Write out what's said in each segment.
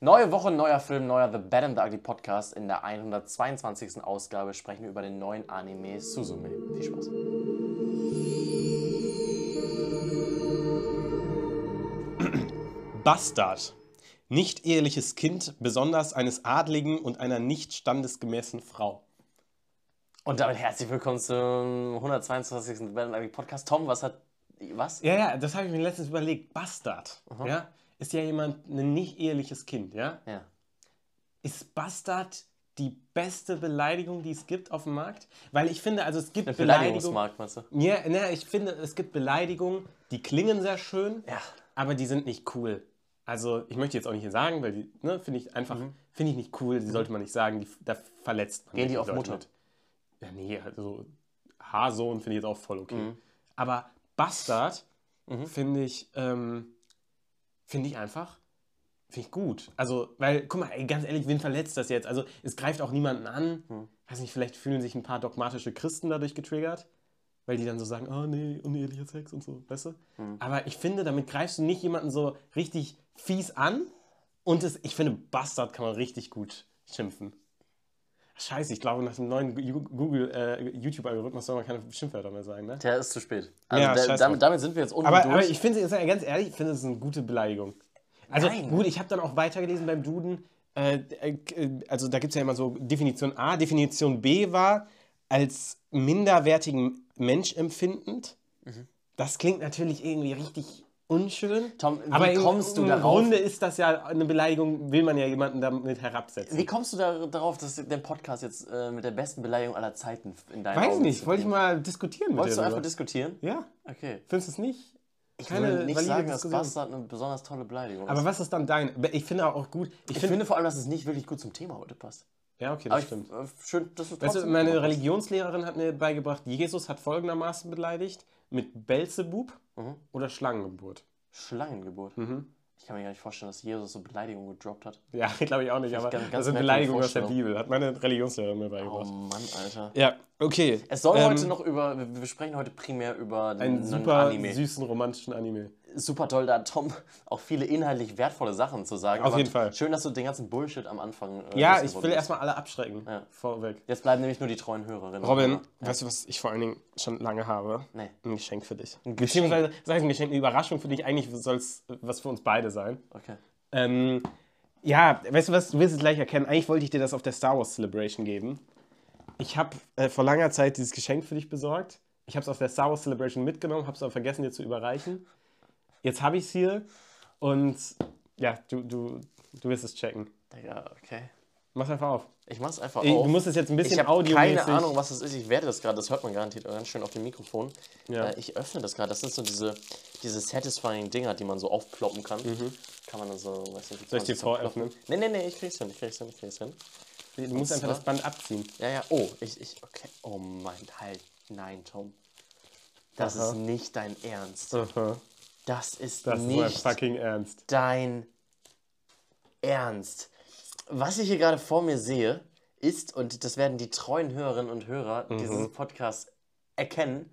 Neue Woche, neuer Film, neuer The Bad and the Ugly Podcast. In der 122. Ausgabe sprechen wir über den neuen Anime Suzume. Viel Spaß. Bastard. Nicht eheliches Kind, besonders eines Adligen und einer nicht standesgemäßen Frau. Und damit herzlich willkommen zum 122. The Bad and the Ugly Podcast. Tom, was hat. Was? Ja, ja, das habe ich mir letztens überlegt. Bastard. Ja, ist ja jemand ein nicht eheliches Kind, ja? Ja. Ist Bastard die beste Beleidigung, die es gibt auf dem Markt? Weil ich finde, also es gibt Beleidigungen. Beleidigungsmarkt, meinst du? Ja, ne, ich finde, es gibt Beleidigungen, die klingen sehr schön, Ja. aber die sind nicht cool. Also, ich möchte jetzt auch nicht hier sagen, weil die, ne, finde ich einfach, finde ich nicht cool, die sollte man nicht sagen, die, da verletzt man Mhm. Gehen die auf Leute Mutter? mit. Ja, nee, also Haarsohn finde ich jetzt auch voll okay. Mhm. Aber Bastard finde ich, ähm, finde ich einfach, finde ich gut. Also, weil, guck mal, ey, ganz ehrlich, wen verletzt das jetzt? Also, es greift auch niemanden an. Mhm. Weiß nicht, vielleicht fühlen sich ein paar dogmatische Christen dadurch getriggert, weil die dann so sagen, oh nee, unehelicher Sex und so, weißt du? Mhm. Aber ich finde, damit greifst du nicht jemanden so richtig fies an. Und es, ich finde, Bastard kann man richtig gut schimpfen. Scheiße, ich glaube, nach dem neuen Gu- Google äh, YouTube-Algorithmus soll man keine Schimpfwörter mehr sagen, ne? Der ist zu spät. Also Ja, der, damit, damit sind wir jetzt unten Aber, durch. aber ich finde, jetzt ganz ehrlich, ich finde, es ist eine gute Beleidigung. Also Nein. gut, ich habe dann auch weitergelesen beim Duden. Äh, äh, also da gibt es ja immer so Definition A. Definition B war als minderwertigen Mensch empfindend. Mhm. Das klingt natürlich irgendwie richtig unschön. Tom, wie aber im- kommst du im darauf? Grunde ist das ja eine Beleidigung, will man ja jemanden damit herabsetzen. Wie kommst du da, darauf, dass der Podcast jetzt äh, mit der besten Beleidigung aller Zeiten in deinen Weiß Augen nicht, wollte ich mal diskutieren mit Wolltest du einfach diskutieren? Ja, Okay. findest du es nicht? Ich Keine würde nicht sagen, dass. Bastard eine besonders tolle Beleidigung Aber ist. was ist dann dein? Ich finde auch gut. Ich, Ich finde. finde vor allem, dass es nicht wirklich gut zum Thema heute passt. Ja, okay, Aber das ich, stimmt. äh, schön, dass du Weißt du, meine. Religionslehrerin hat mir beigebracht, Jesus hat folgendermaßen beleidigt: mit Belzebub Mhm. oder Schlangengeburt. Schlangengeburt. Mhm. Ich kann mir gar nicht vorstellen, dass Jesus so Beleidigungen gedroppt hat. Ja, glaube ich auch nicht, aber ganz- ganz das Beleidigungen aus der. Bibel, hat meine Religionslehrerin mir Oh beigebracht. Mann, Alter. Ja, okay. Es soll Ähm, heute noch über, wir sprechen heute primär über einen super Anime. süßen romantischen Anime. Super toll, da Tom auch viele inhaltlich wertvolle Sachen zu sagen. Auf aber jeden Fall. Schön, dass du den ganzen Bullshit am Anfang. Äh, Ja, ich will erstmal alle abschrecken. Ja. Vorweg. Jetzt bleiben nämlich nur die treuen Hörerinnen. Robin, Hörer. weißt du, was ich vor allen Dingen schon lange habe? Nee. Ein Geschenk für dich. Ein Beziehungsweise, das heißt ein Geschenk, eine Überraschung für dich. Eigentlich soll es was für uns beide sein. Okay. Ähm, ja, weißt du was, du wirst es gleich erkennen. Eigentlich wollte ich dir das auf der Star Wars Celebration geben. Ich habe äh, vor langer Zeit dieses Geschenk für dich besorgt. Ich habe es auf der Star Wars Celebration mitgenommen, habe es aber vergessen, dir zu überreichen. Jetzt habe ich es hier und ja, du, du, du wirst es checken. Digga, okay. Mach's einfach auf. Ich mach's einfach Ey, auf. Du musst es jetzt ein bisschen ich habe audiomäßig... keine Ahnung, was das ist. Ich werde das gerade, das hört man garantiert ganz schön auf dem Mikrofon. Ja. Äh, ich öffne das gerade. Das sind so diese, diese satisfying Dinger, die man so aufploppen kann. Kann man dann so, weiß nicht, Mhm. Soll ich dir voröffnen? Nee, nee, nee, ich krieg's hin, ich krieg's hin, ich krieg's hin. Du musst einfach das Band abziehen. Ja, ja, oh, ich, ich, okay. Oh mein, halt. Nein, Tom. Das Aha. ist nicht dein Ernst. Aha. Das ist Das ist nicht fucking Ernst. dein Ernst. Was ich hier gerade vor mir sehe, ist, und das werden die treuen Hörerinnen und Hörer Mhm. dieses Podcasts erkennen,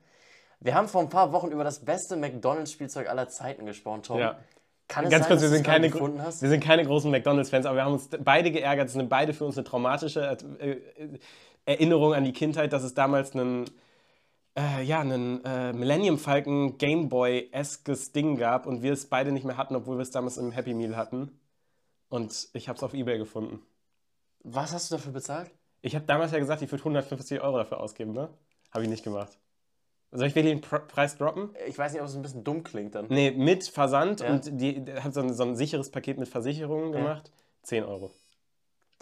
wir haben vor ein paar Wochen über das beste McDonalds-Spielzeug aller Zeiten gesprochen, Tom. Ja. Kann es Ganz sein, kurz, dass wir du sind, keine, gefunden gro- hast? wir sind keine großen McDonalds-Fans, aber wir haben uns beide geärgert. Es sind beide für uns eine traumatische äh, äh, Erinnerung an die Kindheit, dass es damals einen, äh, ja, einen äh, Millennium Falcon Game Boy-eskes Ding gab und wir es beide nicht mehr hatten, obwohl wir es damals im Happy Meal hatten. Und ich habe es auf Ebay gefunden. Was hast du dafür bezahlt? Ich habe damals ja gesagt, ich würde 150 Euro dafür ausgeben, ne? Habe ich nicht gemacht. Soll ich wirklich den Pr Preis droppen? Ich weiß nicht, ob es ein bisschen dumm klingt dann. Nee, mit Versand Ja. und die, die hat so ein, so ein sicheres Paket mit Versicherungen gemacht. 10 Euro.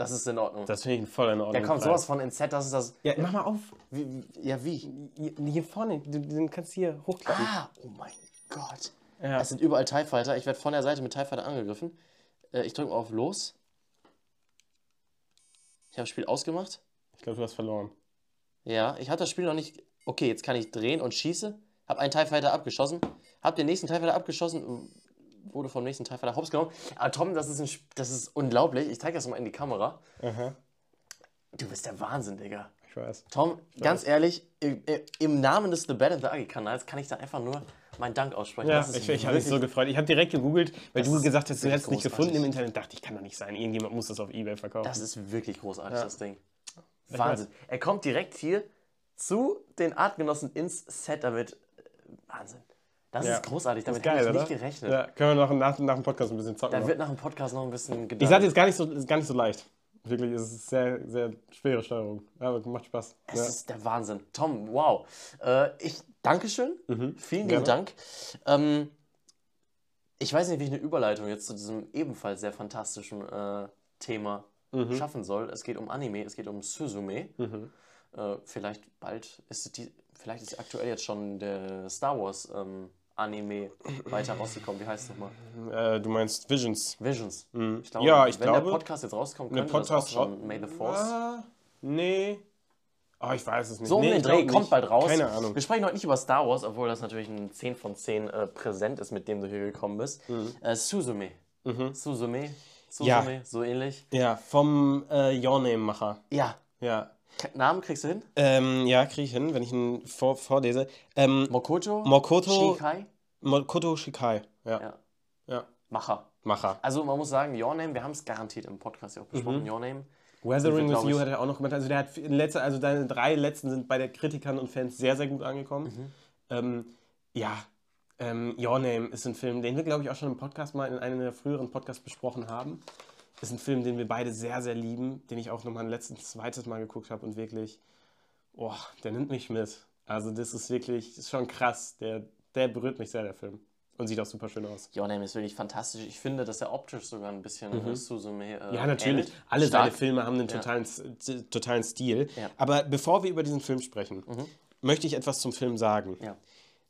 Das ist in Ordnung. Das finde ich voll in Ordnung. Der kommt sowas von ins Set, das ist das. Ja, mach mal auf. Wie, wie, ja, wie? Hier, hier vorne, du, den kannst du hier hochklappen. Ah, oh mein Gott. Ja. Es sind überall TIE Fighter. Ich werde von der Seite mit TIE Fighter angegriffen. Äh, ich drücke mal auf Los. Ich habe das Spiel ausgemacht. Ich glaube, du hast verloren. Ja, ich habe das Spiel noch nicht. Okay, jetzt kann ich drehen und schieße. Hab einen TIE Fighter abgeschossen. Hab den nächsten TIE Fighter abgeschossen. Wurde vom nächsten TIE Fighter hops genommen. Aber Tom, das ist, ein, das ist unglaublich. Ich zeige das mal in die Kamera. Aha, Du bist der Wahnsinn, Digga. ich weiß. Tom, ganz ehrlich, im, im Namen des The Bad and the Ugly Kanals kann ich da einfach nur meinen Dank aussprechen. Ja, ich, ich habe mich so gefreut. Ich habe direkt gegoogelt, weil Das du gesagt hast, du hättest es nicht gefunden im. Internet. dachte ich, kann doch nicht sein. Irgendjemand muss das auf Ebay verkaufen. Das ist wirklich großartig, Ja. das Ding. Wahnsinn. Er kommt direkt hier zu den Artgenossen ins Set damit. Wahnsinn. Das Ja. ist großartig, damit geil, hätte ich oder? nicht gerechnet. Ja, können wir noch nach, nach dem Podcast ein bisschen zocken. Da noch. wird nach dem Podcast noch ein bisschen gedacht. Ich sage jetzt gar nicht so, ist gar nicht so leicht. Wirklich, es ist sehr, sehr schwere Steuerung. Aber macht Spaß. Es Ja. ist der Wahnsinn. Tom, wow. Äh, ich, Dankeschön. Vielen lieben Mhm. Dank. Ähm, ich weiß nicht, wie ich eine Überleitung jetzt zu diesem ebenfalls sehr fantastischen äh, Thema Mhm. schaffen soll. Es geht um Anime, es geht um Suzume. Äh, vielleicht bald ist die, vielleicht ist aktuell jetzt schon der Star Wars ähm, Anime weiter rausgekommen. Wie heißt es nochmal? Äh, du meinst Visions. Visions. Ich Mhm. Ja, ich wenn glaube, der Podcast jetzt rauskommt, eine könnte das auch Podcast schon May the Force. Ah, nee. Oh, ich weiß es nicht. So um nee, den Dreh kommt bald raus. Keine Ahnung. Wir sprechen heute nicht über Star Wars, obwohl das natürlich ein 10 von 10 äh, Präsent ist, mit dem du hier gekommen bist. Äh, Suzume. Suzume. Suzume, Ja. so ähnlich. Ja, vom äh, Your Name-Macher. Ja. Ja. Namen kriegst du hin? Ähm, ja, kriege ich hin, wenn ich ihn vor, vorlese. Ähm, Mokoto? Mokoto- Shikai? Mokoto Shikai. Ja. Ja. ja. Macher. Macher. Also man muss sagen, Your Name, wir haben es garantiert im Podcast ja auch besprochen, Your Name. Weathering with You hat er auch noch gemacht. Also der hat in letzter, also deine drei letzten sind bei der Kritikern und Fans sehr, sehr gut angekommen. Ähm, ja, ähm, Your Name ist ein Film, den wir, glaube ich, auch schon im Podcast mal in einem der früheren Podcasts besprochen haben. Ist ein Film, den wir beide sehr, sehr lieben, den ich auch nochmal ein letztes, zweites Mal geguckt habe und wirklich, boah, der nimmt mich mit. Also das ist wirklich, ist schon krass. Der, der berührt mich sehr, der Film. Und sieht auch super schön aus. Your Name ist wirklich fantastisch. Ich finde, dass er optisch sogar ein bisschen äh, Suzume äh, Ja, natürlich. ähnelt. Alle Stark. seine Filme haben einen totalen, s- totalen Stil. Ja. Mhm. Aber bevor wir über diesen Film sprechen, möchte ich etwas zum Film sagen. Ja.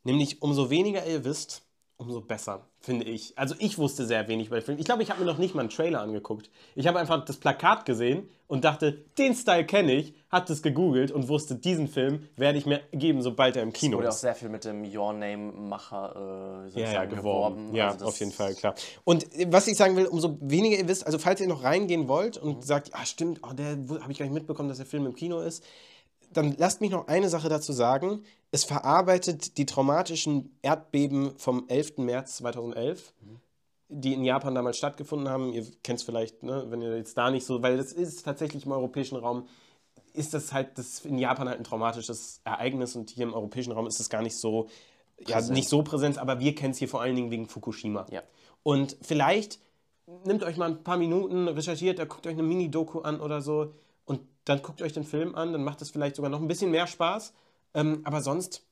Nämlich, umso weniger ihr wisst, umso besser, finde ich. Also ich wusste sehr wenig über den Film. Ich glaube, ich habe mir noch nicht mal einen Trailer angeguckt. Ich habe einfach das Plakat gesehen und dachte, den Style kenne ich, habe das gegoogelt und wusste, diesen Film werde ich mir geben, sobald er im Kino Wurde auch ist. sehr viel mit dem Your Name-Macher äh, Ja, ja, geworben. Ja, Also das- auf jeden Fall, klar. Und äh, was ich sagen will, umso weniger ihr wisst, also falls ihr noch reingehen wollt und Mhm. sagt, ah stimmt, oh, der habe ich gar nicht mitbekommen, dass der Film im Kino ist, dann lasst mich noch eine Sache dazu sagen. Es verarbeitet die traumatischen Erdbeben vom 11. März 2011, die in Japan damals stattgefunden haben. Ihr kennt es vielleicht, ne, wenn ihr jetzt da nicht so, weil das ist tatsächlich im europäischen Raum, ist das halt das in Japan halt ein traumatisches Ereignis und hier im europäischen Raum ist es gar nicht so, ja, Präsent. nicht so präsent, aber wir kennen es hier vor allen Dingen wegen Fukushima. Ja. Und vielleicht nehmt euch mal ein paar Minuten, recherchiert, da guckt euch eine Mini-Doku an oder so dann guckt euch den Film an, dann macht es vielleicht sogar noch ein bisschen mehr Spaß. Ähm, aber sonst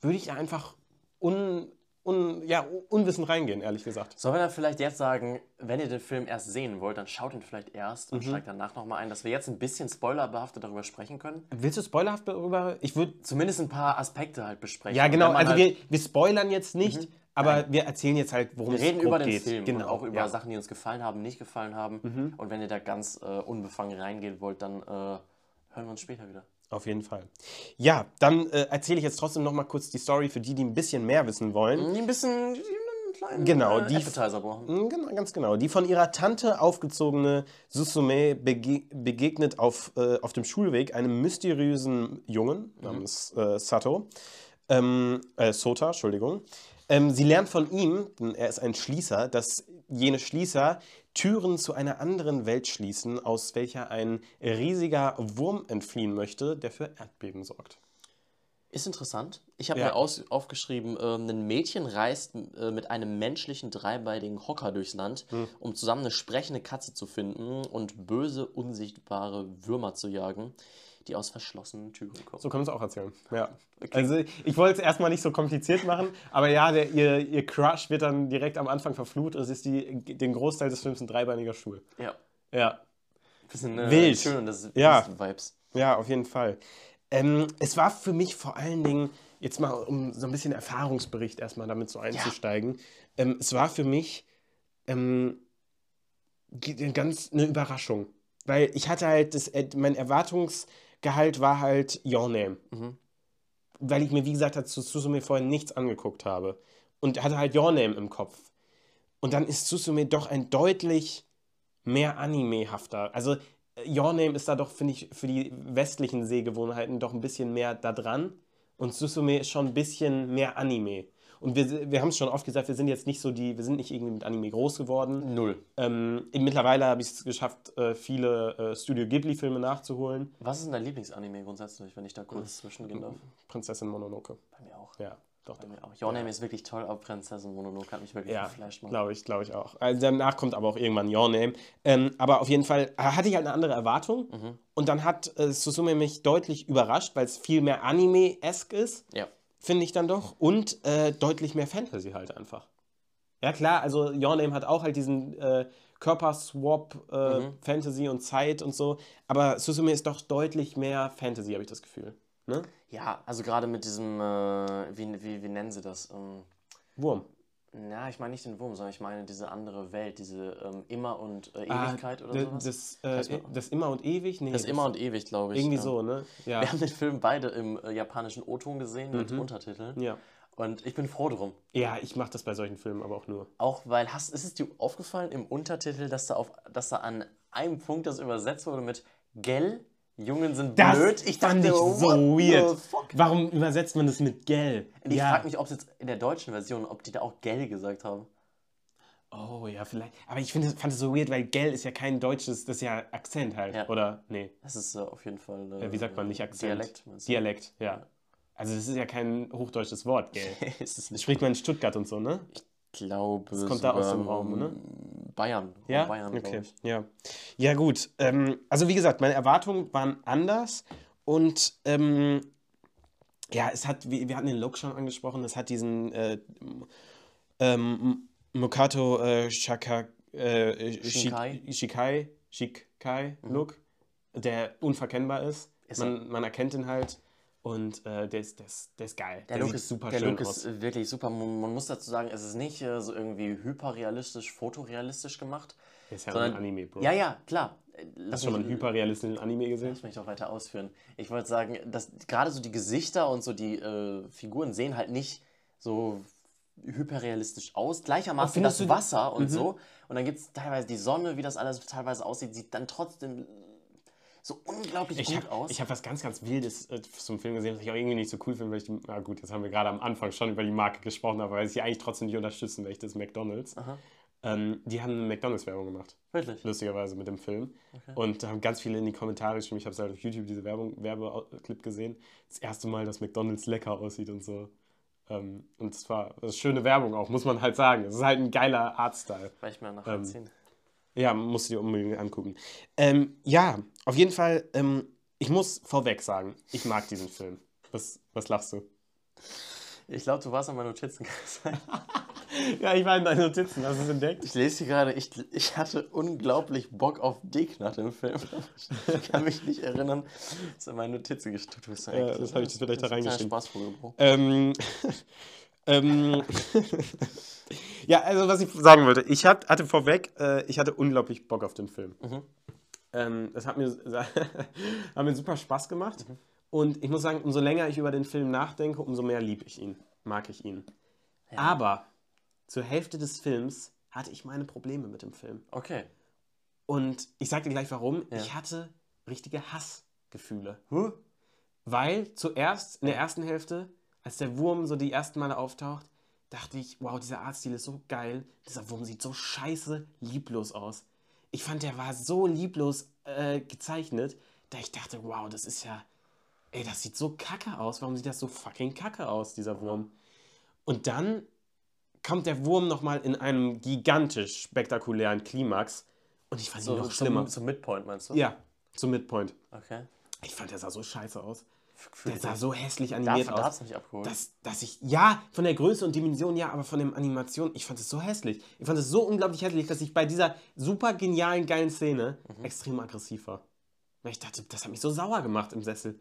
würde ich da einfach un, un, ja, unwissend reingehen, ehrlich gesagt. Sollen wir dann vielleicht jetzt sagen, wenn ihr den Film erst sehen wollt, dann schaut ihn vielleicht erst Mhm. und steigt danach nochmal ein, dass wir jetzt ein bisschen spoilerbehaftet darüber sprechen können? Willst du spoilerhaft darüber? Ich würde. Zumindest ein paar Aspekte halt besprechen. Ja, genau. Also halt, wir, wir spoilern jetzt nicht, aber wir erzählen jetzt halt, worum wir es reden grob über den geht. Film genau. und auch über ja. Mhm. Sachen, die uns gefallen haben, nicht gefallen haben. Und wenn ihr da ganz äh, unbefangen reingehen wollt, dann äh, hören wir uns später wieder. Auf jeden Fall. Ja, dann äh, erzähle ich jetzt trotzdem noch mal kurz die Story für die, die ein bisschen mehr wissen wollen. Die ein bisschen die einen kleinen Genau, äh, die- Appetizer brauchen. Mm, Genau, ganz genau. Die von ihrer Tante aufgezogene Susume bege begegnet auf, äh, auf dem Schulweg einem mysteriösen Jungen namens äh, Sato. Ähm, äh, Sota, Entschuldigung. Ähm, sie lernt von ihm, denn er ist ein Schließer, dass jene Schließer Türen zu einer anderen Welt schließen, aus welcher ein riesiger Wurm entfliehen möchte, der für Erdbeben sorgt. Ist interessant. Ich habe Ja. mir aus, aufgeschrieben, ähm, ein Mädchen reist äh, mit einem menschlichen dreibeinigen Hocker durchs Land, Hm. um zusammen eine sprechende Katze zu finden und böse, unsichtbare Würmer zu jagen, die aus verschlossenen Türen kommen. So kann man es auch erzählen. Ja. Also ich wollte es erstmal nicht so kompliziert machen, aber ja, der, ihr, ihr Crush wird dann direkt am Anfang verflucht und es ist die, den Großteil des Films ein dreibeiniger Stuhl. Ja. Ja. Bisschen äh, Wild. schön, das Ja. Vibes. Ja, auf jeden Fall. Ähm, es war für mich vor allen Dingen, jetzt mal um so ein bisschen Erfahrungsbericht erstmal damit so einzusteigen, ähm, es war für mich ähm, ganz eine Überraschung. Weil ich hatte halt, das, mein Erwartungsgehalt war halt Your Name. Weil ich mir, wie gesagt, zu Susume vorher nichts angeguckt habe. Und hatte halt Your Name im Kopf. Und dann ist Susume doch ein deutlich mehr Anime-hafter. Also Your Name ist da doch, finde ich, für die westlichen Sehgewohnheiten doch ein bisschen mehr da dran. Und Susume ist schon ein bisschen mehr Anime. Und wir, wir haben es schon oft gesagt, wir sind jetzt nicht so die, wir sind nicht irgendwie mit Anime groß geworden. Null. Ähm, mittlerweile habe ich es geschafft, äh, viele äh, Studio Ghibli-Filme nachzuholen. Was ist denn dein Lieblingsanime grundsätzlich, wenn ich da kurz zwischengehen darf? Prinzessin Mononoke. Bei mir auch. Ja, doch, mir auch. Your Name ist wirklich toll, aber Prinzessin Mononoke hat mich wirklich Ja, geflasht, glaube ich, glaube ich auch. Also danach kommt aber auch irgendwann Your Name. Ähm, aber auf jeden Fall hatte ich halt eine andere Erwartung. Mhm. Und dann hat äh, Susume mich deutlich überrascht, weil es viel mehr Anime-esque ist, Ja. finde ich dann doch. Und äh, deutlich mehr Fantasy halt einfach. Ja klar, also Your Name hat auch halt diesen äh, Körperswap, äh, Mhm. Fantasy und Zeit und so. Aber Susume ist doch deutlich mehr Fantasy, habe ich das Gefühl. Ne? Ja, also gerade mit diesem, äh, wie, wie, wie nennen sie das? Ähm, Wurm. na, ich meine nicht den Wurm, sondern ich meine diese andere Welt, diese ähm, Immer und äh, Ah, Ewigkeit oder d- sowas. Das, äh, man- das Immer und Ewig? Nee, das Immer und Ewig, glaube ich. Irgendwie ja. so, ne? Ja. Wir haben den Film beide im äh, japanischen O-Ton gesehen mit Untertiteln. ja. Und ich bin froh drum. Ja, ich mache das bei solchen Filmen aber auch nur. Auch weil, hast, ist es dir aufgefallen im Untertitel, dass da, auf, dass da an einem Punkt das übersetzt wurde mit Gell, Jungen sind blöd? ich fand ich so weird. Warum übersetzt man das mit Gell? Ich ja. frage mich, ob es jetzt in der deutschen Version, ob die da auch Gell gesagt haben. Oh ja, vielleicht. Aber ich finde, fand es so weird, weil Gell ist ja kein deutsches, das ist ja Akzent halt. Ja. Oder? Nee. Das ist äh, auf jeden Fall. Äh, Äh, Wie sagt man nicht Akzent? Dialekt. Dialekt, ja. Also das ist ja kein hochdeutsches Wort, Gell. ist es Das spricht man in Stuttgart und so, ne? Ich glaube. Das kommt da aus dem Raum, ne? Bayern. Ja, Bayern, okay. Ja, ja gut. Ähm, also wie gesagt, meine Erwartungen waren anders und ähm, ja, es hat, wir, wir hatten den Look schon angesprochen, es hat diesen äh, ähm, Mokato äh, Shaka, äh, Shinkai. Shi- Shikai, Shikai Look, der unverkennbar ist. Ist man, man erkennt ihn halt und äh, der, ist, der, ist, der ist geil. Der, Look sieht ist super der schön Look aus. ist wirklich super. Man, man muss dazu sagen, es ist nicht äh, so irgendwie hyperrealistisch, fotorealistisch gemacht. Der ist ja sondern- ein Anime, Bro. Ja, ja, klar. Lass Hast du schon mal einen hyperrealistischen Anime gesehen? Lass mich doch weiter ausführen. Ich wollte sagen, dass gerade so die Gesichter und so die äh, Figuren sehen halt nicht so hyperrealistisch aus. Gleichermaßen das Wasser und so. Und dann gibt es teilweise die Sonne, wie das alles teilweise aussieht, sieht dann trotzdem so unglaublich Ich gut habe aus. hab was ganz, ganz Wildes äh, zum Film gesehen, was ich auch irgendwie nicht so cool finde, weil ich, die- na gut, jetzt haben wir gerade am Anfang schon über die Marke gesprochen, aber weil ich sie eigentlich trotzdem nicht unterstützen möchte, ist McDonalds. Ähm, die haben eine McDonalds-Werbung gemacht, Wirklich. lustigerweise mit dem Film. Und da haben ganz viele in die Kommentare geschrieben, ich habe halt auf YouTube diese Werbung, Werbeclip gesehen, das erste Mal, dass McDonalds lecker aussieht und so. Ähm, und es war schöne Werbung auch, muss man halt sagen. Es ist halt ein geiler Artstyle. Weil ich mir nachher Ähm, ziehen. Ja, musst du dir unbedingt angucken. Ähm, ja, auf jeden Fall, ähm, ich muss vorweg sagen, ich mag diesen Film. Was, was lachst du? Ich glaube, du warst an meinen Notizen. Ja, ich war in deinen Notizen, hast du es entdeckt? Ich lese hier gerade, ich, ich hatte unglaublich Bock auf Deknat im Film. Ich kann mich nicht erinnern, dass in meine Notizen gesteckt Du bist ja das habe ich vielleicht da das ist ein kleiner reingeschrieben. Bro. Ähm, ähm, ja, also was ich sagen wollte, ich hat, hatte vorweg, äh, ich hatte unglaublich Bock auf den Film. Mhm. Ähm, das hat mir, hat mir super Spaß gemacht. Mhm. Und ich muss sagen, umso länger ich über den Film nachdenke, umso mehr liebe ich ihn, mag ich ihn. Aber zur Hälfte des Films hatte ich meine Probleme mit dem Film. Okay. Und ich sage dir gleich warum. Ja. Ich hatte richtige Hassgefühle. Huh? Weil zuerst in der ersten Hälfte, als der Wurm so die ersten Male auftaucht, dachte ich, wow, dieser Artstil ist so geil. Dieser Wurm sieht so scheiße lieblos aus. Ich fand, der war so lieblos äh, gezeichnet, da ich dachte, wow, das ist ja, ey, das sieht so kacke aus. Warum sieht das so fucking kacke aus, dieser Wurm? Und dann kommt der Wurm nochmal in einem gigantisch spektakulären Klimax und ich fand ihn So, noch schlimmer. Zum, zum Midpoint, meinst du? Ja, zum Midpoint. Okay. Ich fand, der sah so scheiße aus. Für, Der sah so hässlich animiert da aus. mich abgeholt. Dass, dass ich, ja, von der Größe und Dimension ja, aber von der Animation, ich fand es so hässlich. Ich fand es so unglaublich hässlich, dass ich bei dieser super genialen, geilen Szene Mhm. extrem aggressiv war. Weil ich dachte, das hat mich so sauer gemacht im Sessel.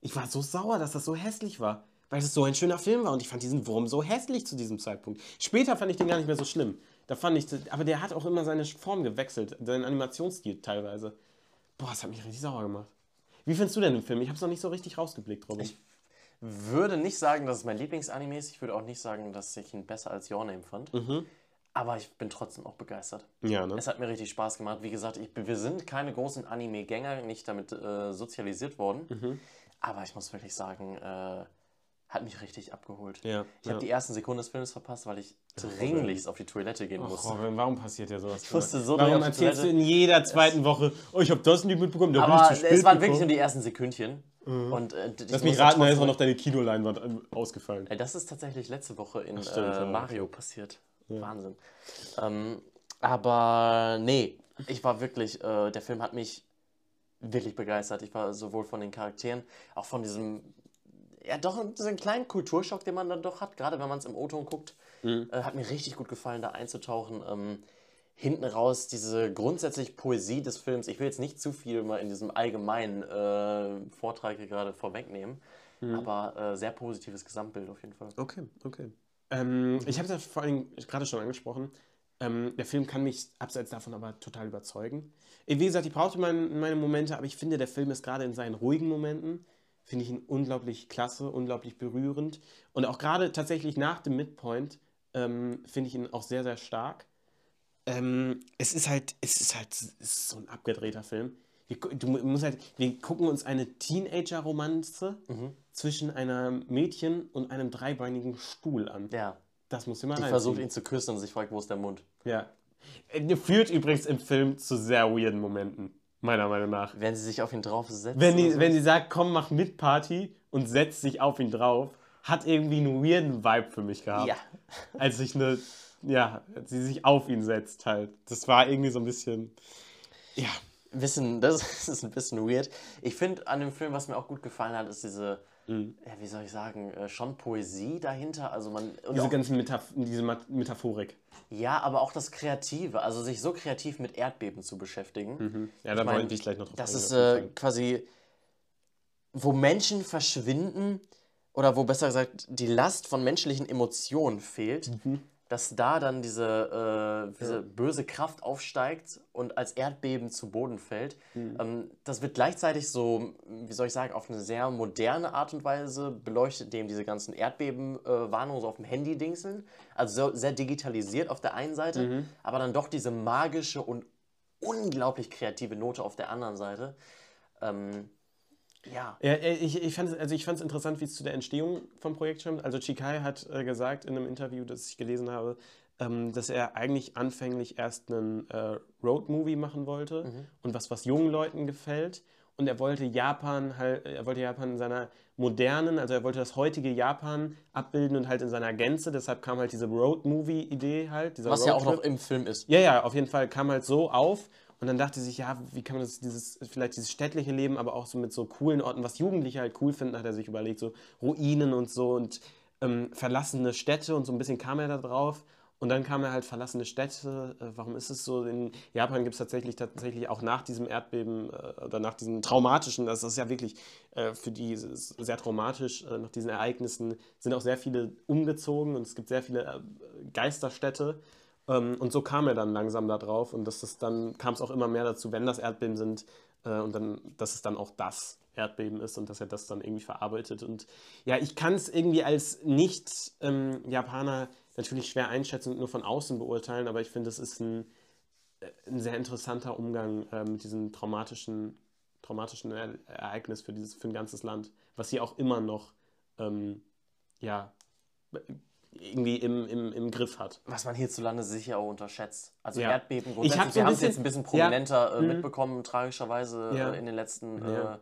Ich war so sauer, dass das so hässlich war. Weil es so ein schöner Film war und ich fand diesen Wurm so hässlich zu diesem Zeitpunkt. Später fand ich den gar nicht mehr so schlimm. Da fand ich, aber der hat auch immer seine Form gewechselt, seinen Animationsstil teilweise. Boah, das hat mich richtig sauer gemacht. Wie findest du denn den Film? Ich habe es noch nicht so richtig rausgeblickt, Robin. würde nicht sagen, dass es mein Lieblingsanime ist. Ich würde auch nicht sagen, dass ich ihn besser als Your Name fand. Mhm. Aber ich bin trotzdem auch begeistert. ja, ne? Es hat mir richtig Spaß gemacht. Wie gesagt, ich, wir sind keine großen Anime-Gänger, nicht damit äh, sozialisiert worden. Mhm. Aber ich muss wirklich sagen, äh, hat mich richtig abgeholt. Ja, Ich habe ja. die ersten Sekunden des Films verpasst, weil ich dringlichst auf die Toilette gehen Ach, musste. Robin, warum passiert dir sowas? Ich musste so warum erzählst du in jeder zweiten Woche, oh, ich habe das nicht mitbekommen, da bin Aber ich zu spät es waren wirklich nur die ersten Sekündchen. Und, äh, Lass mich raten, da ist auch noch deine Kinoleinwand ähm, ausgefallen. Das ist tatsächlich letzte Woche in Ach, stimmt, äh, ja. Mario passiert. Wahnsinn. Ähm, aber nee, ich war wirklich, äh, der Film hat mich wirklich begeistert. Ich war sowohl von den Charakteren, auch von diesem, ja doch, diesen kleinen Kulturschock, den man dann doch hat, gerade wenn man es im O-Ton guckt. Mhm. Äh, hat mir richtig gut gefallen, da einzutauchen. Ähm, hinten raus diese grundsätzlich Poesie des Films. Ich will jetzt nicht zu viel mal in diesem allgemeinen äh, Vortrag hier gerade vorwegnehmen, Mhm. aber äh, sehr positives Gesamtbild auf jeden Fall. Okay, okay. Ähm, ich habe es ja vor allem gerade schon angesprochen. Ähm, der Film kann mich abseits davon aber total überzeugen. Wie gesagt, ich brauchte mein, meine Momente, aber ich finde, der Film ist gerade in seinen ruhigen Momenten, finde ich ihn unglaublich klasse, unglaublich berührend. Und auch gerade tatsächlich nach dem Midpoint ähm, finde ich ihn auch sehr, sehr stark. Ähm, es ist halt, es ist halt, es ist so ein abgedrehter Film. Wir, du musst halt, wir gucken uns eine Teenager-Romanze Mhm. zwischen einem Mädchen und einem dreibeinigen Stuhl an. Ja, Das muss immer die versucht ihn zu küssen und sich fragt, wo ist der Mund. Ja. Führt übrigens im Film zu sehr weirden Momenten, meiner Meinung nach. Wenn sie sich auf ihn draufsetzt. Wenn die, so. wenn die sagt, komm, mach mit Party und setzt sich auf ihn drauf, hat irgendwie einen weirden Vibe für mich gehabt. Ja. Als sich eine, ja, als sie sich auf ihn setzt halt. Das war irgendwie so ein bisschen, ja. Wissen, das ist ein bisschen weird. Ich finde an dem Film, was mir auch gut gefallen hat, ist diese, Mhm. ja, wie soll ich sagen, äh, schon Poesie dahinter. Also man. Diese auch, ganzen Metaph diese Metaphorik. ja, aber auch das Kreative, also sich so kreativ mit Erdbeben zu beschäftigen. Ja, da wollte ich gleich noch drauf Das ist äh, quasi, wo Menschen verschwinden oder wo besser gesagt die Last von menschlichen Emotionen fehlt, Mhm. Dass da dann diese, äh, diese böse Kraft aufsteigt und als Erdbeben zu Boden fällt. Mhm. Ähm, das wird gleichzeitig so, wie soll ich sagen, auf eine sehr moderne Art und Weise beleuchtet, indem diese ganzen Erdbeben-Warnungen so auf dem Handy dingseln. Also so, sehr digitalisiert auf der einen Seite, Mhm. aber dann doch diese magische und unglaublich kreative Note auf der anderen Seite. Ähm, ja. Ja, äh, ich, ich fand es also ich interessant, wie es zu der Entstehung vom Projekt stimmt. Also Chikai hat äh, gesagt in einem Interview, das ich gelesen habe, ähm, dass er eigentlich anfänglich erst einen äh, Road-Movie machen wollte und was, was jungen Leuten gefällt. Und er wollte Japan halt, er wollte Japan in seiner modernen, also er wollte das heutige Japan abbilden und halt in seiner Gänze. Deshalb kam halt diese Road-Movie-Idee halt. Was ja auch noch im Film ist. Ja, ja, auf jeden Fall kam halt so auf und dann dachte sich, ja, wie kann man das, dieses, vielleicht dieses städtliche Leben, aber auch so mit so coolen Orten, was Jugendliche halt cool finden, hat er sich überlegt, so Ruinen und so und ähm, verlassene Städte und so ein bisschen kam er da drauf. Und dann kam er halt verlassene Städte. Äh, warum ist es so? In Japan gibt es tatsächlich, tatsächlich auch nach diesem Erdbeben äh, oder nach diesem traumatischen, das ist ja wirklich äh, für die sehr traumatisch, nach diesen Ereignissen sind auch sehr viele umgezogen und es gibt sehr viele Geisterstädte. Ähm, und so kam er dann langsam da drauf und das dann kam es auch immer mehr dazu, wenn das Erdbeben sind äh, und dann, dass es dann auch das Erdbeben ist und dass er das dann irgendwie verarbeitet. Und ja, ich kann es irgendwie als Nicht-Japaner natürlich schwer einschätzen und nur von außen beurteilen, aber ich finde, es ist ein, äh, ein sehr interessanter Umgang äh, mit diesem traumatischen, traumatischen er Ereignis für, dieses, für ein ganzes Land, was sie auch immer noch ähm, ja, irgendwie im, im, im Griff hat. Was man hierzulande sicher auch unterschätzt. Also Ja. Erdbeben Ich hab so Wir haben es jetzt ein bisschen ja. prominenter äh, Mhm. mitbekommen, tragischerweise Ja. äh, in den letzten Ja. äh,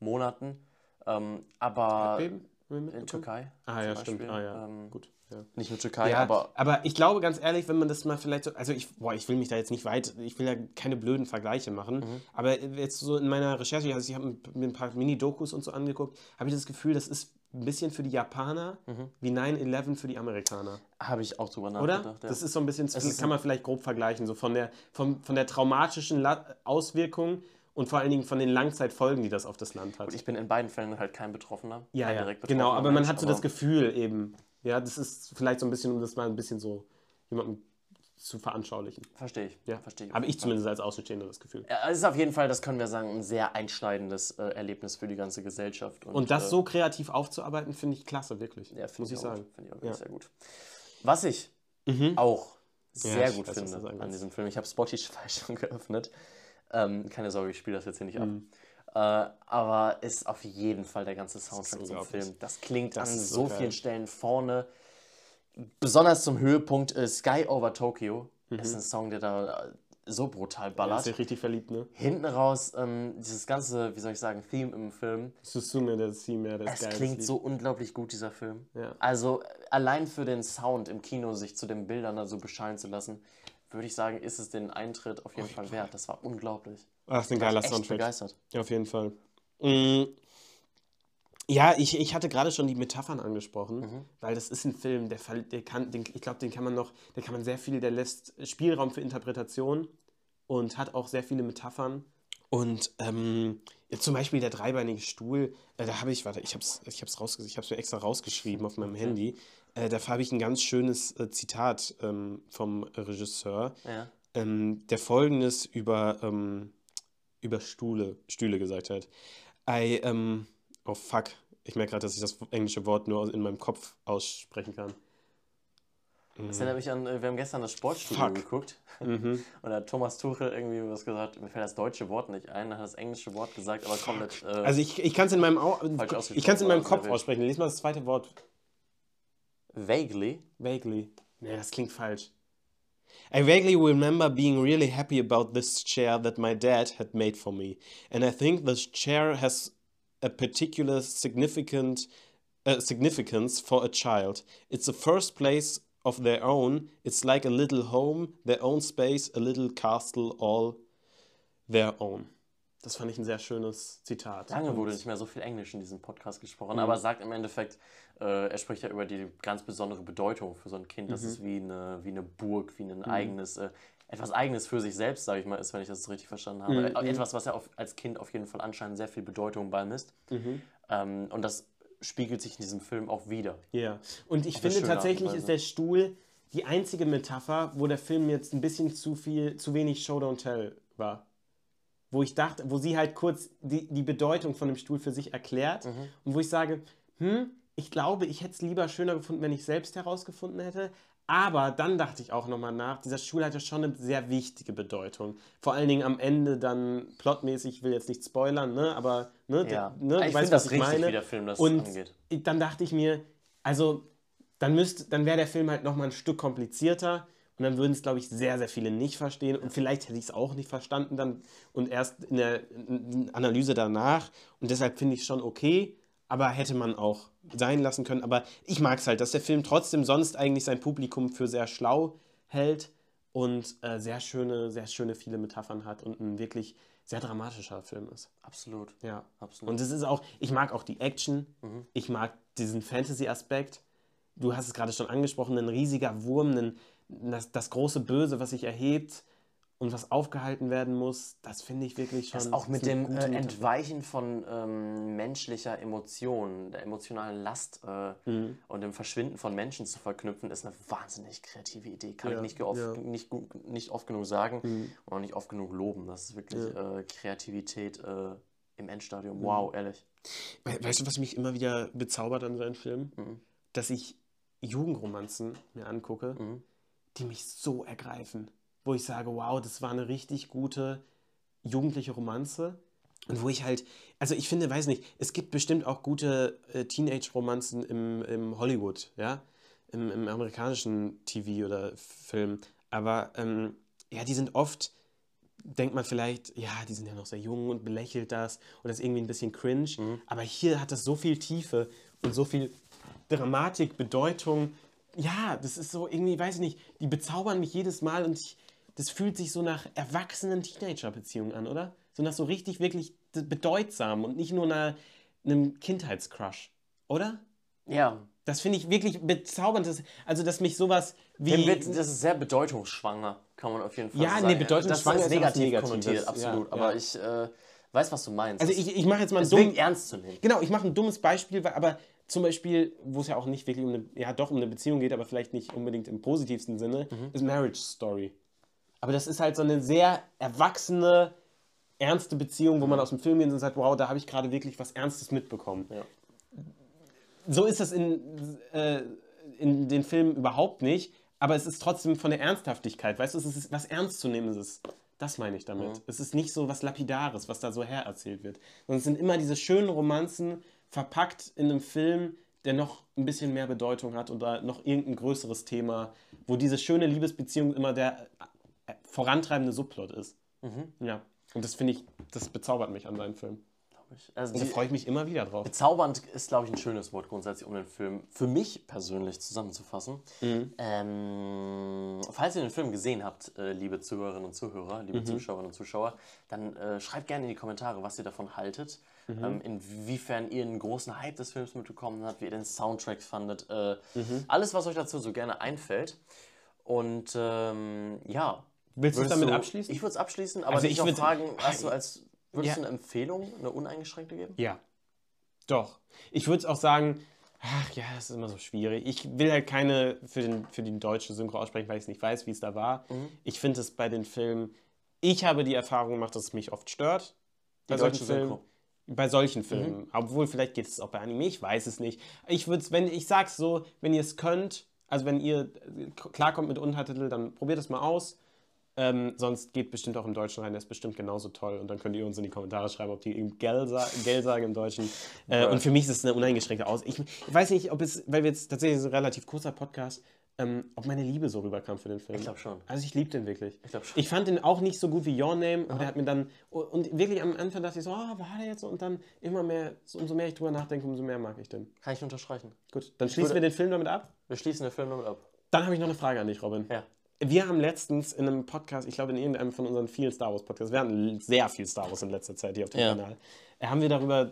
Monaten. Ähm, aber Erdbeben? In? Türkei. Ah ja, stimmt. Beispiel. Ah ja, Ähm, gut. Ja. Nicht nur Türkei, Ja, aber aber, ich glaube ganz ehrlich, wenn man das mal vielleicht so, also ich, boah, ich will mich da jetzt nicht weit, ich will ja keine blöden Vergleiche machen, Mhm. aber jetzt so in meiner Recherche, also ich habe mir ein paar Mini-Dokus und so angeguckt, habe ich das Gefühl, das ist ein bisschen für die Japaner Mhm. wie 9-11 für die Amerikaner. habe ich auch drüber Oder? nachgedacht. ja. Das ist so ein bisschen, das kann man vielleicht grob vergleichen, so von der, vom, von der traumatischen La Auswirkung und vor allen Dingen von den Langzeitfolgen, die das auf das Land hat. ich bin in beiden Fällen halt kein Betroffener. Ja, kein ja, direkt genau, betroffener aber man Mensch, hat so das Gefühl eben, ja, das ist vielleicht so ein bisschen, um das mal ein bisschen so jemandem zu veranschaulichen. Verstehe ich. Ja, verstehe ich. Habe ich zumindest als Außenstehender das Gefühl. Ja, Es ist auf jeden Fall, das können wir sagen, ein sehr einschneidendes äh, Erlebnis für die ganze Gesellschaft. Und das äh, so kreativ aufzuarbeiten, finde ich klasse, wirklich. Ja, finde muss ich auch sagen. Finde ich auch Ja. sehr gut. Was ich Mhm. auch sehr ich gut weiß, finde an diesem Film, ich habe Spotify schon geöffnet. Ähm, keine Sorge, ich spiele das jetzt hier nicht ab. Mhm. Äh, aber ist auf jeden Fall der ganze Soundtrack zum. Film. Das klingt Das an so, so vielen Stellen vorne. Besonders zum Höhepunkt äh, Sky Over Tokyo. Ist ein Song, der da äh, so brutal ballert. ist ja richtig verliebt, ne? Hinten raus, ähm, dieses ganze, wie soll ich sagen, Theme im Film. Susume, der Theme, der ist Es klingt so unglaublich gut, dieser Film. Ja. Also allein für den Sound im Kino sich zu den Bildern da so bescheinen zu lassen, würde ich sagen, ist es den Eintritt auf jeden Fall wert. Das war unglaublich. Ach, ist ein Ich war geiler echt Soundtrack. begeistert. Ja, auf jeden Fall. Mm. Ja, ich, ich hatte gerade schon die Metaphern angesprochen, Mhm. weil das ist ein Film, der, der kann, den, ich glaube, den kann man noch, der kann man sehr viel, der lässt Spielraum für Interpretation und hat auch sehr viele Metaphern. Und ähm, ja, zum Beispiel der dreibeinige Stuhl, äh, da habe ich, warte, ich habe es ich hab's rausge ich hab's mir extra rausgeschrieben auf meinem Handy. Äh, da habe ich ein ganz schönes äh, Zitat ähm, vom Regisseur, Ja. ähm, der folgendes über, ähm, über Stühle, Stühle gesagt hat. I, ähm, oh fuck, ich merke gerade, dass ich das englische Wort nur in meinem Kopf aussprechen kann. Das erinnert mich an, äh, wir haben gestern das Sportstudio Fuck. geguckt. Mhm. Und da hat Thomas Tuchel irgendwie was gesagt, mir fällt das deutsche Wort nicht ein, er hat das englische Wort gesagt, aber komplett. Äh, Also ich, ich kann es in meinem, Au ich kann's in meinem Kopf aussprechen. Lies mal das zweite Wort. vaguely. Vaguely. Nee, das klingt falsch. I vaguely remember being really happy about this chair that my dad had made for me. And I think this chair has a particular significant uh, significance for a child. It's the first place of their own. It's like a little home, their own space, a little castle, all their own. Das fand ich ein sehr schönes Zitat. Lange wurde nicht mehr so viel Englisch in diesem Podcast gesprochen, aber sagt im Endeffekt, äh, er spricht ja über die ganz besondere Bedeutung für so ein Kind, dass es wie eine, wie eine Burg, wie ein eigenes, äh, etwas Eigenes für sich selbst, sage ich mal, ist, wenn ich das richtig verstanden habe. Äh, Etwas, was er auf, als Kind auf jeden Fall anscheinend sehr viel Bedeutung beimisst. Ähm, und das spiegelt sich in diesem Film auch wieder. Ja, und ich Auf finde tatsächlich ist der Stuhl die einzige Metapher, wo der Film jetzt ein bisschen zu viel, zu wenig Show Don't Tell war. Wo ich dachte, wo sie halt kurz die, die Bedeutung von dem Stuhl für sich erklärt Mhm. und wo ich sage, hm, ich glaube, ich hätte es lieber schöner gefunden, wenn ich selbst herausgefunden hätte. Aber dann dachte ich auch nochmal nach, dieser Stuhl hatte schon eine sehr wichtige Bedeutung. Vor allen Dingen am Ende dann plotmäßig, ich will jetzt nicht spoilern, ne, aber ne, Ja. ne, Ich das was ich richtig, meine. wie der Film das und angeht. dann dachte ich mir, also dann müsste, dann wäre der Film halt nochmal ein Stück komplizierter und dann würden es, glaube ich, sehr, sehr viele nicht verstehen und vielleicht hätte ich es auch nicht verstanden dann und erst in der Analyse danach und deshalb finde ich es schon okay, aber hätte man auch sein lassen können. Aber ich mag es halt, dass der Film trotzdem sonst eigentlich sein Publikum für sehr schlau hält und äh, sehr schöne, sehr schöne viele Metaphern hat und ein wirklich sehr dramatischer Film ist. Absolut. Ja. Absolut. Und es ist auch, ich mag auch die Action, Mhm. ich mag diesen Fantasy-Aspekt. Du hast es gerade schon angesprochen, ein riesiger Wurm, ein, das, das große Böse, was sich erhebt und was aufgehalten werden muss, das finde ich wirklich schon. Das auch mit dem äh. Entweichen von ähm, menschlicher Emotion, der emotionalen Last äh, Mhm. und dem Verschwinden von Menschen zu verknüpfen, ist eine wahnsinnig kreative Idee. Kann Ja, ich nicht, geoft, ja. Mhm. nicht, nicht oft genug sagen und auch nicht oft genug loben. Das ist wirklich äh, Kreativität äh, im Endstadium. Mhm. Wow, ehrlich. We weißt du, was mich immer wieder bezaubert an seinen Filmen? Mhm. Dass ich Jugendromanzen mir angucke, Mhm. die mich so ergreifen. Wo ich sage, wow, das war eine richtig gute jugendliche Romanze. Und wo ich halt, also ich finde, weiß nicht, es gibt bestimmt auch gute äh, Teenage-Romanzen im, im Hollywood, ja, im, im amerikanischen TV oder Film. Aber ähm, ja, die sind oft, denkt man vielleicht, ja, die sind ja noch sehr jung und belächelt das und das ist irgendwie ein bisschen cringe. Aber hier hat das so viel Tiefe und so viel Dramatik, Bedeutung. Ja, das ist so irgendwie, weiß ich nicht, die bezaubern mich jedes Mal und ich, das fühlt sich so nach erwachsenen Teenager-Beziehungen an, oder? So nach so richtig, wirklich bedeutsam und nicht nur nach einem Kindheitscrush, oder? Ja, Das finde ich wirklich bezaubernd. Das, also, dass mich sowas wie. Das ist sehr bedeutungsschwanger, kann man auf jeden Fall Ja, sagen. nee, bedeutungsschwanger das ist ja negativ Negatives, konnotiert, absolut. ja, aber ja. ich äh, weiß, was du meinst. also, ich, ich mache jetzt mal ein es wirkt dumm, ernst zu nehmen. Genau, ich mache ein dummes Beispiel, weil- aber zum Beispiel, wo es ja auch nicht wirklich um eine, ja doch um eine Beziehung geht, aber vielleicht nicht unbedingt im positivsten Sinne, Mhm. ist Marriage Story. Aber das ist halt so eine sehr erwachsene, ernste Beziehung, wo man aus dem Film geht und sagt, wow, da habe ich gerade wirklich was Ernstes mitbekommen. Ja. So ist das in, äh, in den Filmen überhaupt nicht, aber es ist trotzdem von der Ernsthaftigkeit, weißt du, es ist was Ernstzunehmendes Das meine ich damit. Mhm. Es ist nicht so was Lapidares, was da so hererzählt wird. Sondern es sind immer diese schönen Romanzen verpackt in einem Film, der noch ein bisschen mehr Bedeutung hat oder noch irgendein größeres Thema, wo diese schöne Liebesbeziehung immer der vorantreibende Subplot ist. Mhm. Ja. Und das finde ich, das bezaubert mich an seinen Film. Also Und da freue ich mich immer wieder drauf. bezaubernd ist, glaube ich, ein schönes Wort grundsätzlich, um den Film für mich persönlich zusammenzufassen. Mhm. Ähm, falls ihr den Film gesehen habt, äh, liebe Zuhörerinnen und Zuhörer, liebe Mhm. Zuschauerinnen und Zuschauer, dann äh, schreibt gerne in die Kommentare, was ihr davon haltet. Mhm. Ähm, inwiefern ihr einen großen Hype des Films mitbekommen habt, wie ihr den Soundtrack fandet. Äh, Mhm. Alles, was euch dazu so gerne einfällt. Und ähm, ja. Willst du es damit abschließen? Ich würde es abschließen, aber Also ich noch würd- fragen, hast du als, würdest Ja. du eine Empfehlung, eine uneingeschränkte geben? Ja. Doch. Ich würde auch sagen, ach ja, das ist immer so schwierig. Ich will halt keine für, den, für die deutsche Synchro aussprechen, weil ich es nicht weiß, wie es da war. Mhm. Ich finde es bei den Filmen, ich habe die Erfahrung gemacht, dass es mich oft stört. Bei Die solchen deutsche Filmen. Synchro. Bei solchen Filmen. Obwohl, vielleicht geht es auch bei Anime, ich weiß es nicht. Ich würde wenn ich sag's so, wenn ihr es könnt, also wenn ihr äh, klarkommt mit Untertitel, dann probiert es mal aus. Ähm, sonst geht bestimmt auch im Deutschen rein, der ist bestimmt genauso toll. Und dann könnt ihr uns in die Kommentare schreiben, ob die ihm Gell, sa Gell sagen im Deutschen. Äh, und für mich ist es eine uneingeschränkte Aus. Ich, ich weiß nicht, ob es, weil wir jetzt tatsächlich so ein relativ kurzer Podcast, ähm, ob meine Liebe so rüberkam für den Film. Ich glaub schon. Also ich liebe den wirklich. Ich glaub schon. Ich fand den auch nicht so gut wie Your Name. Und der hat mir dann, und wirklich am Anfang dachte ich so, ah, war der jetzt so? Und dann immer mehr, so, umso mehr ich drüber nachdenke, umso mehr mag ich den. Kann ich unterstreichen. Gut, dann schließen würde- wir den Film damit ab. Wir schließen den Film damit ab. Dann habe ich noch eine Frage an dich, Robin. Ja. Wir haben letztens in einem Podcast, ich glaube in irgendeinem von unseren vielen Star Wars Podcasts, wir hatten sehr viel Star Wars in letzter Zeit hier auf dem Ja. Kanal, äh, haben wir darüber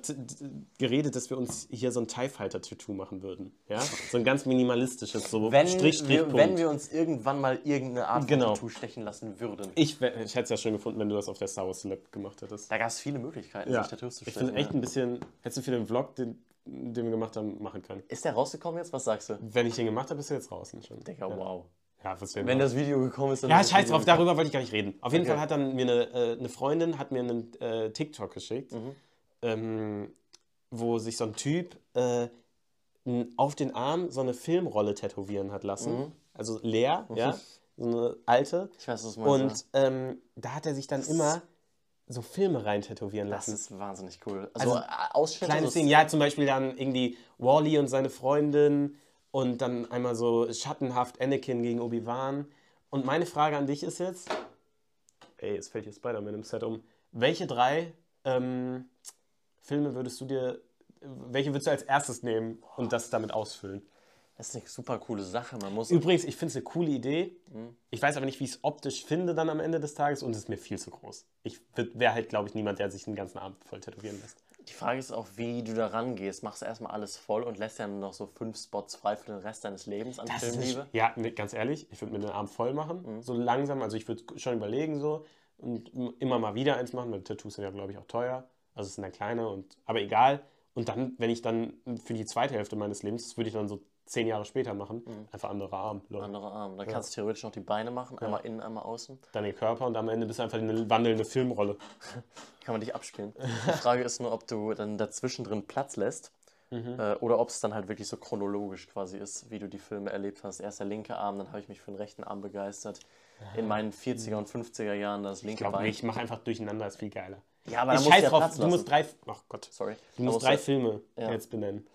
geredet, dass wir uns hier so ein TIE Fighter Tattoo machen würden. Ja? So ein ganz minimalistisches, so Wenn, Strich, Strich, wir, wenn wir uns irgendwann mal irgendeine Art Genau. von Tattoo stechen lassen würden. ich, ich hätte es ja schon gefunden, wenn du das auf der Star Wars Lab gemacht hättest. Da gab es viele Möglichkeiten, Ja. sich Tattoos zu Ich stechen. finde echt ein bisschen, hättest du für den Vlog, den, den wir gemacht haben, machen können. Ist der rausgekommen jetzt? Was sagst du? Wenn ich den gemacht habe, bist du jetzt draußen schon. Digga, ja. wow. Ja, wir Wenn das Video gekommen ist, dann Ja, das scheiß drauf, darüber wollte ich gar nicht reden. Auf jeden Okay. Fall hat dann mir eine, äh, eine Freundin hat mir einen äh, TikTok geschickt, Mhm. ähm, wo sich so ein Typ äh, auf den Arm so eine Filmrolle tätowieren hat lassen. Mhm. Also leer, ja, so eine alte. Ich weiß, was du meinst. Und ähm, da hat er sich dann immer so Filme rein tätowieren Das lassen. ist wahnsinnig cool. Also, Also, äh, Ausschnitte. Kleine Szenen, ja, zum Beispiel dann irgendwie Wally und seine Freundin und dann einmal so schattenhaft Anakin gegen Obi-Wan. Und meine Frage an dich ist jetzt, ey, es fällt hier Spider-Man im Set um, welche drei ähm, Filme würdest du dir, welche würdest du als erstes nehmen und das damit ausfüllen? Das ist eine super coole Sache. Man muss. Übrigens, ich finde es eine coole Idee. Mhm. Ich weiß aber nicht, wie ich es optisch finde dann am Ende des Tages und es ist mir viel zu groß. Ich wäre halt, glaube ich, niemand, der sich den ganzen Abend voll tätowieren lässt. Die Frage ist auch, wie du da rangehst. Machst du erstmal alles voll und lässt dann noch so fünf Spots frei für den Rest deines Lebens an Das ist Filmliebe? nicht, ja, ganz ehrlich, ich würde mir den Arm voll machen, so langsam. Also ich würde schon überlegen so und immer mal wieder eins machen, weil Tattoos sind ja, glaube ich, auch teuer. Also es sind ja kleine und aber egal. Und dann, wenn ich dann für die zweite Hälfte meines Lebens, würde ich dann so zehn Jahre später machen, einfach andere Arm, Leute. Andere Arm. Dann kannst du theoretisch noch die Beine machen, einmal innen, einmal außen. dann den Körper und am Ende bist du einfach eine wandelnde Filmrolle. Kann man dich abspielen. Die Frage ist nur, ob du dann dazwischen drin Platz lässt. Äh, oder ob es dann halt wirklich so chronologisch quasi ist, wie du die Filme erlebt hast. Erst der linke Arm, dann habe ich mich für den rechten Arm begeistert. In meinen 40er und 50er Jahren das Ich linke glaube Bein. nicht, ich mache einfach durcheinander, ist viel geiler. Ja, aber ich ja drauf, Platz du musst drei, ach Gott, Sorry. du musst drei du- Filme Ja. jetzt benennen.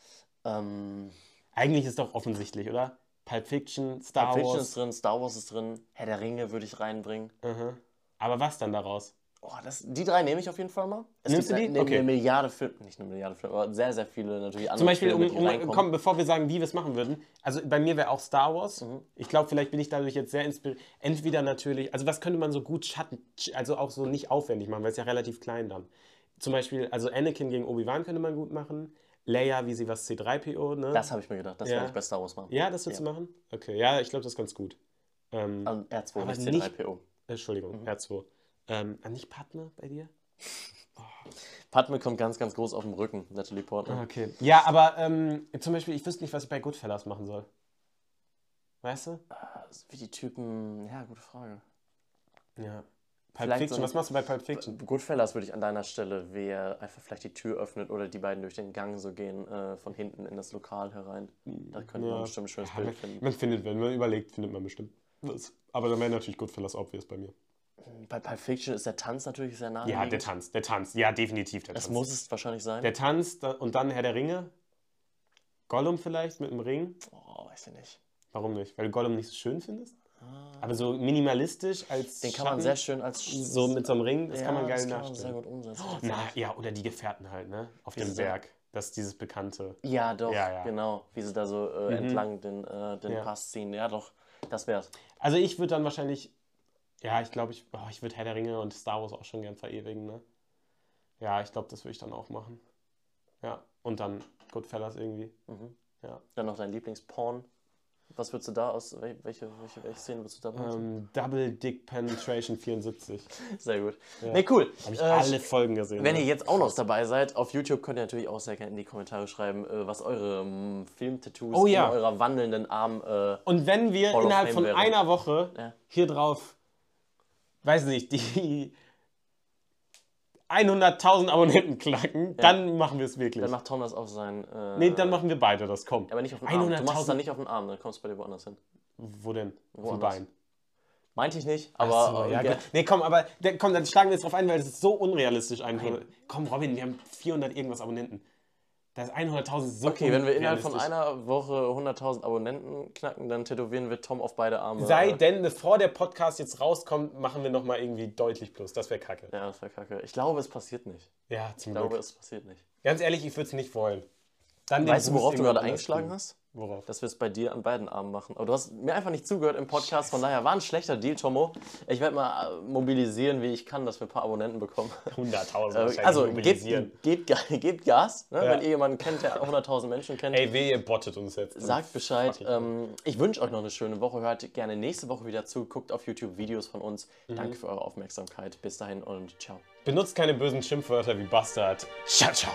Ähm, Eigentlich ist doch offensichtlich, oder? Pulp Fiction, Star Pulp Fiction Wars. ist drin, Star Wars ist drin, Herr der Ringe würde ich reinbringen. Mhm. Aber was dann daraus? Oh, das, die drei nehme ich auf jeden Fall mal. Es Nimmst gibt du die? Eine, Okay. eine Milliarde Filme, nicht eine Milliarde Filme, aber sehr, sehr viele natürlich andere Zum Beispiel, um, Filme, um, reinkommen. komm, bevor wir sagen, wie wir es machen würden, also bei mir wäre auch Star Wars. Mhm. Ich glaube, vielleicht bin ich dadurch jetzt sehr inspiriert. Entweder natürlich, also was könnte man so gut Schatten, also auch so nicht aufwendig machen, weil es ja relativ klein dann. Zum Beispiel, also Anakin gegen Obi-Wan könnte man gut machen. Leia, wie sie was C3PO, ne? Das habe ich mir gedacht, das Ja. werde ich bei Star Wars machen. ja, das würdest du machen? Okay, ja, ich glaube, das ist ganz gut. Ähm, An R2, Aber nicht nicht- C3PO. Entschuldigung, Mhm. R2. Ähm, ah, nicht Padme bei dir? Padme kommt ganz, ganz groß auf dem Rücken, Natalie Portman. Okay. Ja, aber ähm, zum Beispiel, ich wüsste nicht, was ich bei Goodfellas machen soll. Weißt du? Wie die Typen, ja, gute Frage. Ja. Pulp Vielleicht Fiction, so was machst du bei Pulp Fiction? Goodfellas würde ich an deiner Stelle, wer einfach vielleicht die Tür öffnet oder die beiden durch den Gang so gehen, äh, von hinten in das Lokal herein. Da könnte man Ja. bestimmt ein schönes Ja, Bild man, finden. man findet, wenn man überlegt, findet man bestimmt. was. Aber dann wäre natürlich Goodfellas obvious bei mir. Bei Pulp Fiction ist der Tanz natürlich sehr nah. Ja, der Tanz, der Tanz. Ja, definitiv der Das Tanz. muss es wahrscheinlich sein. Der Tanz da- und dann Herr der Ringe. Gollum vielleicht mit dem Ring. oh, weiß ich nicht. Warum nicht? Weil du Gollum nicht so schön findest? Aber so minimalistisch als Den kann man Schatten, sehr schön als so mit so einem Ring, das ja, kann man geil das kann man sehr gut umsetzen. Na, ja, oder die Gefährten halt, ne? Auf dem Berg. Das ist dieses bekannte. Ja, doch, Ja, ja. genau. Wie sie da so äh, entlang den, äh, den. Pass ziehen. Ja, doch, das wär's. Also ich würde dann wahrscheinlich, ja, ich glaube, ich, oh, ich würde Herr der Ringe und Star Wars auch schon gern verewigen, ne? Ja, ich glaube, das würde ich dann auch machen. Ja, und dann Goodfellas irgendwie. Ja. Dann noch dein Lieblingsporn. Was würdest du da aus, wel- welche, welche, welche Szene würdest du da benutzen? Ähm, Double Dick Penetration 74. Sehr gut. Nee, cool. Habe ich Äh, alle Folgen gesehen. Wenn ne? ihr jetzt auch noch dabei seid, auf YouTube könnt ihr natürlich auch sehr gerne in die Kommentare schreiben, äh, was eure ähm, Filmtattoos Oh ja. in eurer wandelnden Arm. Äh, Und wenn wir innerhalb von wäre. einer Woche Ja. hier drauf, weiß nicht, die 100.000 Abonnenten knacken, dann machen wir es wirklich. dann macht Tom das auf sein. Äh, nee, dann machen wir beide das, komm. aber nicht auf den Arm. Du machst es 100.000. dann nicht auf den Arm, dann kommst du bei dir woanders hin. Wo denn? Auf dem Woanders. Bein. Meinte ich nicht, aber. so, ja, äh, gut. Nee, komm, aber komm, dann schlagen wir jetzt drauf ein, weil es ist so unrealistisch einfach. Komm, Robin, wir haben 400 irgendwas Abonnenten. Das ist 100.000 so Okay, wenn wir innerhalb von einer Woche 100.000 Abonnenten knacken, dann tätowieren wir Tom auf beide Arme. Sei denn, bevor der Podcast jetzt rauskommt, machen wir nochmal irgendwie deutlich plus. Das wäre kacke. Ja, das wäre kacke. Ich glaube, es passiert nicht. Ja, zum Ich glaube, Glück. es passiert nicht. Ganz ehrlich, ich würde es nicht wollen. Dann Weißt du, worauf du gerade eingeschlagen hast? Worauf? Dass wir es bei dir an beiden Armen machen. Aber du hast mir einfach nicht zugehört im Podcast, von daher war ein schlechter Deal, Tomo. Ich werde mal äh, mobilisieren, wie ich kann, dass wir ein paar Abonnenten bekommen. 100.000 Äh, also gebt, gebt, gebt Gas, ne? Ja. wenn ihr jemanden kennt, der 100.000 Menschen kennt. Ey, weh, ihr bottet uns jetzt. Sagt Bescheid. Ähm, ich wünsche euch noch eine schöne Woche. Hört gerne nächste Woche wieder zu. Guckt auf YouTube Videos von uns. Mhm. Danke für eure Aufmerksamkeit. Bis dahin und ciao. Benutzt keine bösen Schimpfwörter wie Bastard. Ciao, ciao.